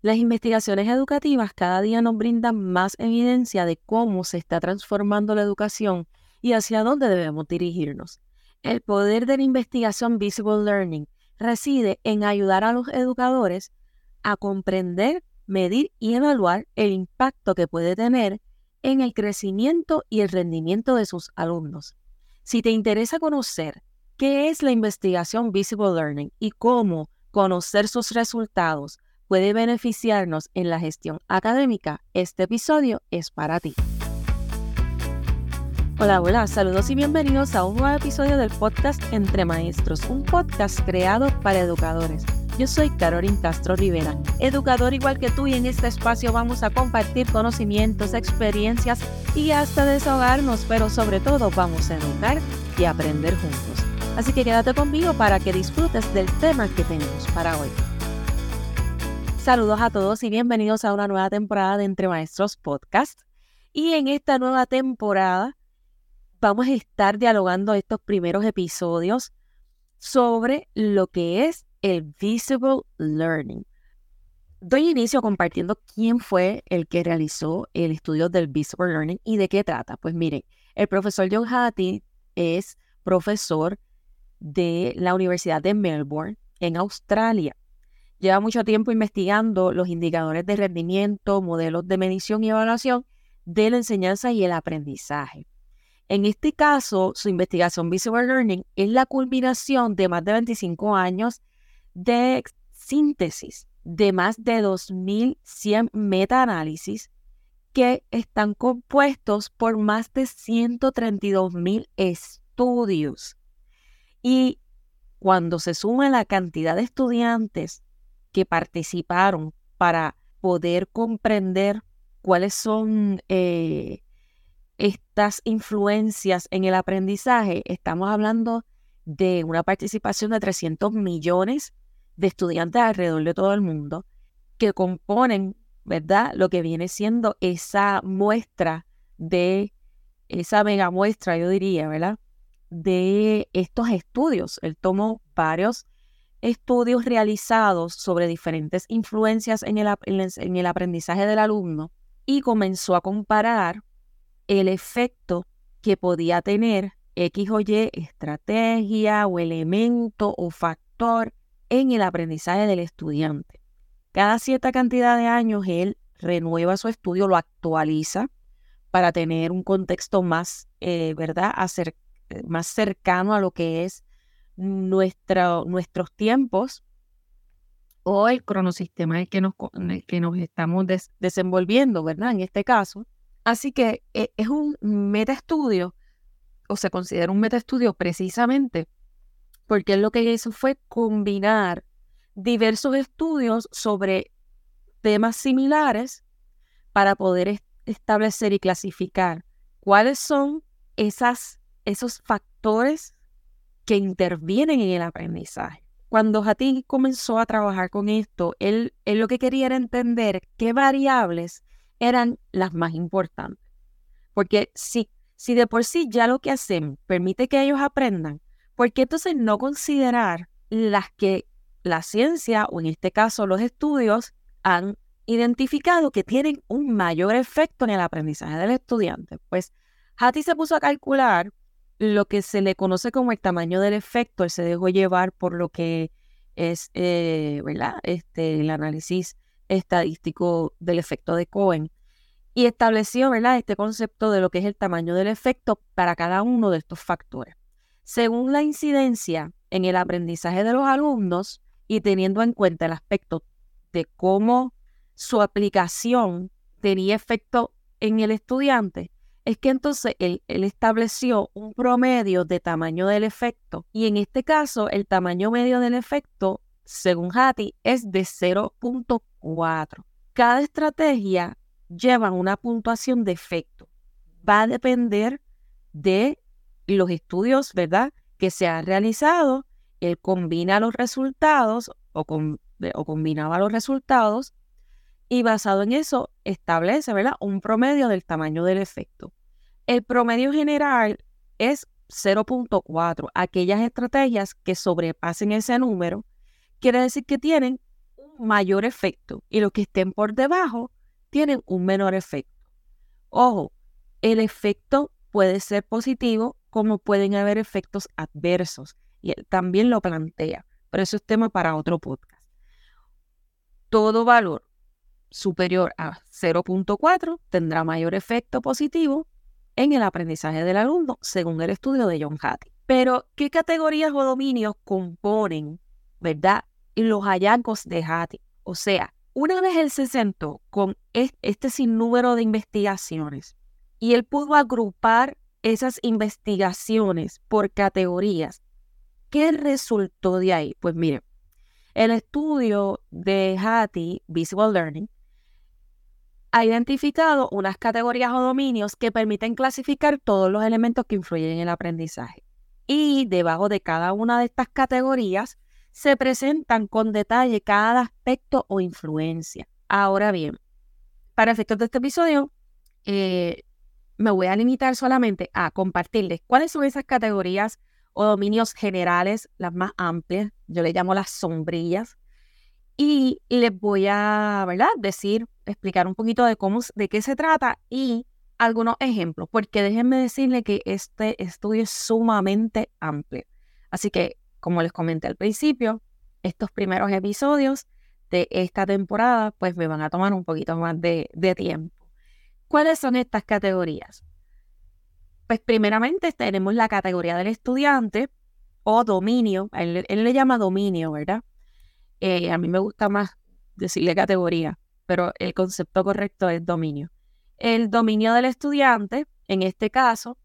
Las investigaciones educativas cada día nos brindan más evidencia de cómo se está transformando la educación y hacia dónde debemos dirigirnos. El poder de la investigación Visible Learning reside en ayudar a los educadores a comprender, medir y evaluar el impacto que puede tener en el crecimiento y el rendimiento de sus alumnos. Si te interesa conocer qué es la investigación Visible Learning y cómo conocer sus resultados puede beneficiarnos en la gestión académica, este episodio es para ti. Hola, hola, saludos y bienvenidos a un nuevo episodio del podcast Entre Maestros, un podcast creado para educadores. Yo soy Carolyn Castro Rivera, educador igual que tú y en este espacio vamos a compartir conocimientos, experiencias y hasta desahogarnos, pero sobre todo vamos a educar y aprender juntos. Así que quédate conmigo para que disfrutes del tema que tenemos para hoy. Saludos a todos y bienvenidos a una nueva temporada de Entre Maestros Podcast. Y en esta nueva temporada vamos a estar dialogando estos primeros episodios sobre lo que es el Visible Learning. Doy inicio compartiendo quién fue el que realizó el estudio del Visible Learning y de qué trata. Pues miren, el profesor John Hattie es profesor de la Universidad de Melbourne en Australia. Lleva mucho tiempo investigando los indicadores de rendimiento, modelos de medición y evaluación de la enseñanza y el aprendizaje. En este caso, su investigación Visible Learning es la culminación de más de 25 años de síntesis de más de 2.100 metaanálisis que están compuestos por más de 132.000 estudios. Y cuando se suma la cantidad de estudiantes que participaron para poder comprender cuáles son eh, estas influencias en el aprendizaje, estamos hablando de una participación de 300 millones de estudiantes alrededor de todo el mundo que componen, ¿verdad? Lo que viene siendo esa muestra de, esa mega muestra, yo diría, ¿verdad? De estos estudios. Él tomó varios estudios realizados sobre diferentes influencias en el, en el aprendizaje del alumno y comenzó a comparar el efecto que podía tener X o Y estrategia o elemento o factor en el aprendizaje del estudiante. Cada cierta cantidad de años él renueva su estudio, lo actualiza para tener un contexto más, eh, ¿verdad?, más cercano a lo que es nuestros tiempos o el cronosistema en el que nos, que nos estamos desenvolviendo, ¿verdad? En este caso. Así que eh, es un metaestudio, o se considera un metaestudio precisamente porque lo que hizo fue combinar diversos estudios sobre temas similares para poder establecer y clasificar cuáles son esas, esos factores que intervienen en el aprendizaje. Cuando Hattie comenzó a trabajar con esto, él, él lo que quería era entender qué variables eran las más importantes. Porque si, si de por sí ya lo que hacen permite que ellos aprendan, ¿por qué entonces no considerar las que la ciencia, o en este caso los estudios, han identificado que tienen un mayor efecto en el aprendizaje del estudiante? Pues Hattie se puso a calcular lo que se le conoce como el tamaño del efecto, él se dejó llevar por lo que es eh, Este, el análisis estadístico del efecto de Cohen y estableció ¿verdad? este concepto de lo que es el tamaño del efecto para cada uno de estos factores. Según la incidencia en el aprendizaje de los alumnos y teniendo en cuenta el aspecto de cómo su aplicación tenía efecto en el estudiante, es que entonces él, estableció un promedio de tamaño del efecto y en este caso el tamaño medio del efecto, según Hattie, es de 0.4. Cada estrategia lleva una puntuación de efecto. Va a depender de los estudios, ¿verdad?, que se han realizado. Él combina los resultados o, o combinaba los resultados y basado en eso establece, ¿verdad?, un promedio del tamaño del efecto. El promedio general es 0.4. Aquellas estrategias que sobrepasen ese número, quiere decir que tienen un mayor efecto y los que estén por debajo tienen un menor efecto. Ojo, el efecto puede ser positivo como pueden haber efectos adversos y él también lo plantea, pero eso es tema para otro podcast. Todo valor superior a 0.4 tendrá mayor efecto positivo en el aprendizaje del alumno, según el estudio de John Hattie. Pero, ¿qué categorías o dominios componen, verdad, los hallazgos de Hattie? O sea, una vez él se sentó con este sinnúmero de investigaciones y él pudo agrupar esas investigaciones por categorías, ¿qué resultó de ahí? Pues mire, el estudio de Hattie, Visual Learning, ha identificado unas categorías o dominios que permiten clasificar todos los elementos que influyen en el aprendizaje. Y debajo de cada una de estas categorías se presentan con detalle cada aspecto o influencia. Ahora bien, para efectos de este episodio, eh, me voy a limitar solamente a compartirles cuáles son esas categorías o dominios generales, las más amplias, yo le llamo las sombrillas, y les voy a, ¿verdad?, decir, explicar un poquito de cómo, de qué se trata y algunos ejemplos, porque déjenme decirle que este estudio es sumamente amplio. Así que, como les comenté al principio, estos primeros episodios de esta temporada, pues me van a tomar un poquito más de, tiempo. ¿Cuáles son estas categorías? Pues primeramente tenemos la categoría del estudiante o dominio, él le llama dominio, ¿verdad? Eh, a mí me gusta más decirle categoría, pero el concepto correcto es dominio. El dominio del estudiante, en este caso,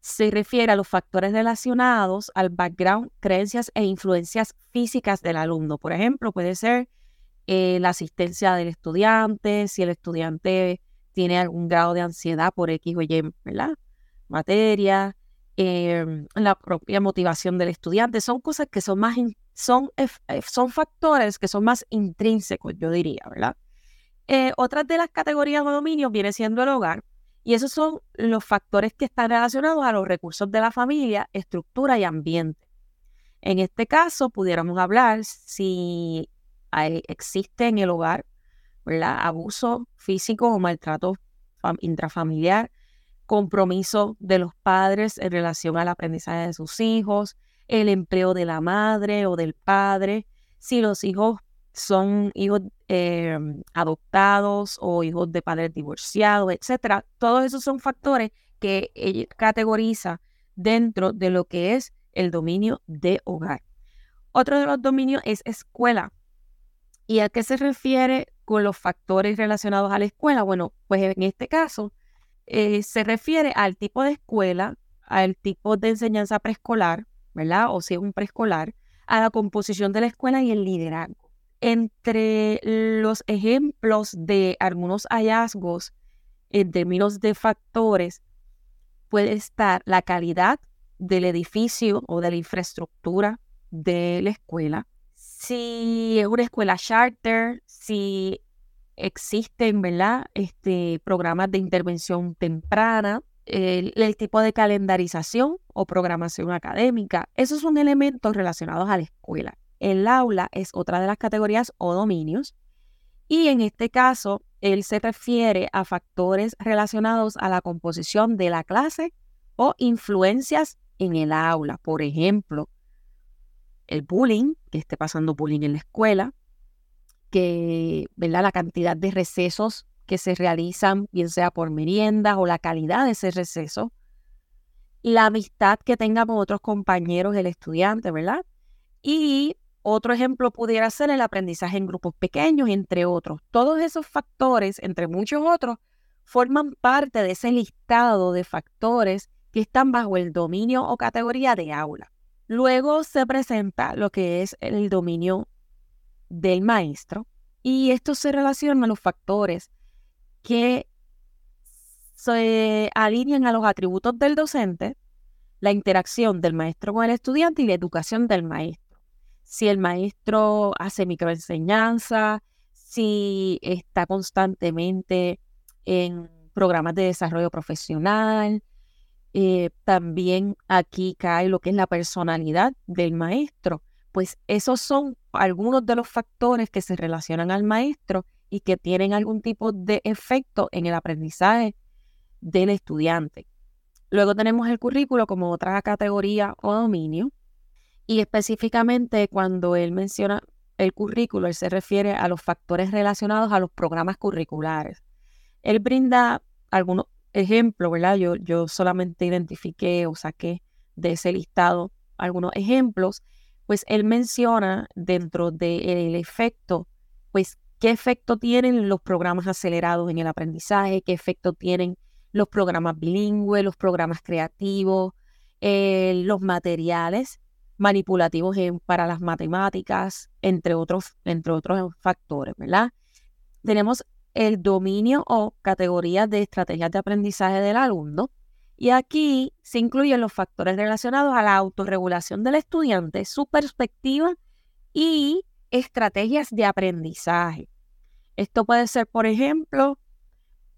se refiere a los factores relacionados al background, creencias e influencias físicas del alumno. Por ejemplo, puede ser eh, la asistencia del estudiante, si el estudiante tiene algún grado de ansiedad por X o Y, ¿verdad? Materia, em, la propia motivación del estudiante. Son cosas que son más son, eh, son factores que son más intrínsecos, yo diría, ¿verdad? Eh, otras de las categorías de dominio viene siendo el hogar, y esos son los factores que están relacionados a los recursos de la familia, estructura y ambiente. En este caso, pudiéramos hablar si existe en el hogar ¿verdad? abuso físico o maltrato intrafamiliar, compromiso de los padres en relación al aprendizaje de sus hijos, el empleo de la madre o del padre, si los hijos son hijos em, adoptados o hijos de padres divorciados, etcétera. Todos esos son factores que ella categoriza dentro de lo que es el dominio de hogar. Otro de los dominios es escuela. ¿Y a qué se refiere con los factores relacionados a la escuela? Bueno, pues en este caso eh, se refiere al tipo de escuela, al tipo de enseñanza preescolar, ¿verdad? O si es un preescolar, a la composición de la escuela y el liderazgo. Entre los ejemplos de algunos hallazgos en términos de factores, puede estar la calidad del edificio o de la infraestructura de la escuela. Si es una escuela charter, si existen, ¿verdad? Este, programas de intervención temprana, el, tipo de calendarización o programación académica. Esos son elementos relacionados a la escuela. El aula es otra de las categorías o dominios. Y en este caso, él se refiere a factores relacionados a la composición de la clase o influencias en el aula. Por ejemplo, el bullying, que esté pasando bullying en la escuela, que ¿verdad? la cantidad de recesos que se realizan, bien sea por meriendas o la calidad de ese receso, la amistad que tenga con otros compañeros del estudiante, ¿verdad? Y otro ejemplo pudiera ser el aprendizaje en grupos pequeños, entre otros. Todos esos factores, entre muchos otros, forman parte de ese listado de factores que están bajo el dominio o categoría de aula. Luego se presenta lo que es el dominio del maestro y esto se relaciona a los factores que se alinean a los atributos del docente, la interacción del maestro con el estudiante y la educación del maestro. Si el maestro hace microenseñanza, si está constantemente en programas de desarrollo profesional, eh, también aquí cae lo que es la personalidad del maestro, pues esos son algunos de los factores que se relacionan al maestro y que tienen algún tipo de efecto en el aprendizaje del estudiante. Luego tenemos el currículo como otra categoría o dominio. Y específicamente cuando él menciona el currículo, él se refiere a los factores relacionados a los programas curriculares. Él brinda algunos ejemplos, ¿verdad? Yo, yo solamente identifiqué o saqué de ese listado algunos ejemplos, pues él menciona dentro del efecto, pues qué efecto tienen los programas acelerados en el aprendizaje, qué efecto tienen los programas bilingües, los programas creativos, eh, los materiales manipulativos para las matemáticas, entre otros, entre otros factores, ¿verdad? Tenemos el dominio o categorías de estrategias de aprendizaje del alumno. Y aquí se incluyen los factores relacionados a la autorregulación del estudiante, su perspectiva y estrategias de aprendizaje. Esto puede ser, por ejemplo,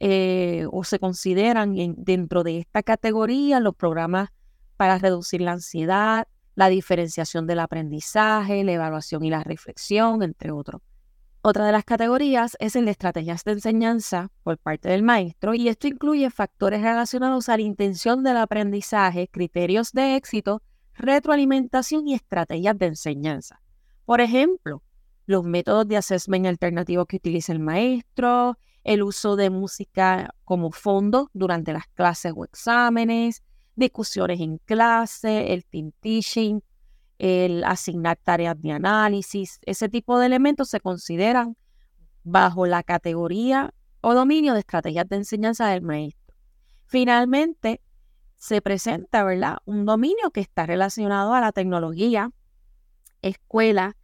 eh, o se consideran dentro de esta categoría los programas para reducir la ansiedad, la diferenciación del aprendizaje, la evaluación y la reflexión, entre otros. Otra de las categorías es el de estrategias de enseñanza por parte del maestro y esto incluye factores relacionados a la intención del aprendizaje, criterios de éxito, retroalimentación y estrategias de enseñanza. Por ejemplo, los métodos de assessment alternativos que utiliza el maestro, el uso de música como fondo durante las clases o exámenes, discusiones en clase, el team teaching, el asignar tareas de análisis. Ese tipo de elementos se consideran bajo la categoría o dominio de estrategias de enseñanza del maestro. Finalmente, se presenta, ¿verdad? Un dominio que está relacionado a la tecnología, escuela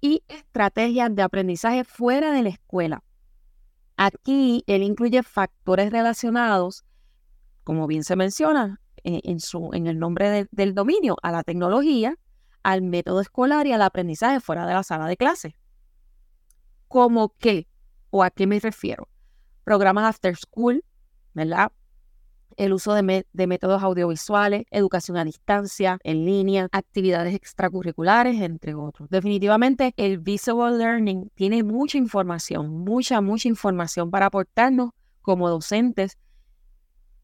y estrategias de aprendizaje fuera de la escuela. Aquí él incluye factores relacionados, como bien se menciona eh, en, su, en el nombre del dominio, a la tecnología, al método escolar y al aprendizaje fuera de la sala de clase. ¿Cómo qué? ¿O a qué me refiero? Programas after school, ¿verdad? El uso de, métodos audiovisuales, educación a distancia, en línea, actividades extracurriculares, entre otros. Definitivamente, el Visual Learning tiene mucha información, mucha, mucha información para aportarnos como docentes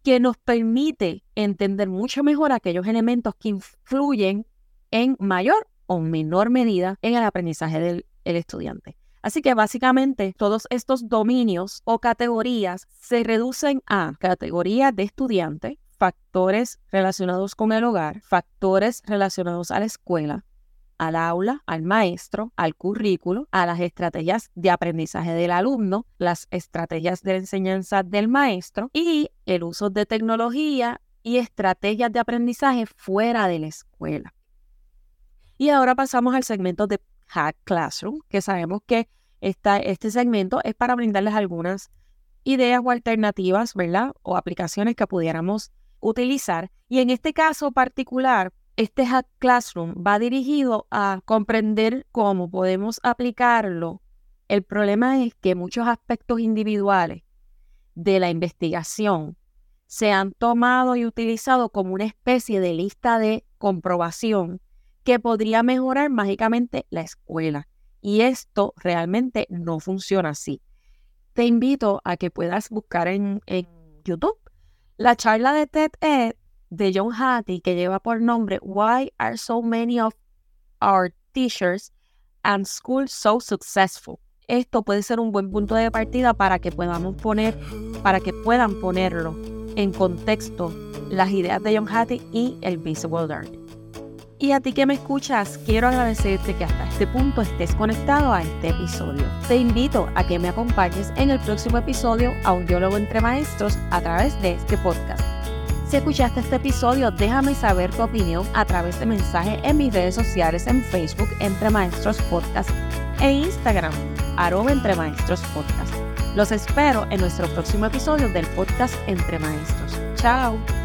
que nos permite entender mucho mejor aquellos elementos que influyen en mayor o menor medida en el aprendizaje del estudiante. Así que básicamente todos estos dominios o categorías se reducen a categorías de estudiante, factores relacionados con el hogar, factores relacionados a la escuela, al aula, al maestro, al currículo, a las estrategias de aprendizaje del alumno, las estrategias de enseñanza del maestro y el uso de tecnología y estrategias de aprendizaje fuera de la escuela. Y ahora pasamos al segmento de Hack Classroom, que sabemos que este segmento es para brindarles algunas ideas o alternativas, ¿verdad? O aplicaciones que pudiéramos utilizar. Y en este caso particular, este Hack Classroom va dirigido a comprender cómo podemos aplicarlo. El problema es que muchos aspectos individuales de la investigación se han tomado y utilizado como una especie de lista de comprobación que podría mejorar mágicamente la escuela. Y esto realmente no funciona así. Te invito a que puedas buscar en, YouTube la charla de TED Ed de John Hattie que lleva por nombre Why are so many of our teachers and schools so successful? Esto puede ser un buen punto de partida para que podamos poner, para que puedan ponerlo en contexto las ideas de John Hattie y el Visible Learning. Y a ti que me escuchas, quiero agradecerte que hasta este punto estés conectado a este episodio. Te invito a que me acompañes en el próximo episodio a un diálogo entre maestros a través de este podcast. Si escuchaste este episodio, déjame saber tu opinión a través de mensaje en mis redes sociales en Facebook Entre Maestros Podcast e Instagram arroba Entre Maestros Podcast. Los espero en nuestro próximo episodio del podcast Entre Maestros. Chao.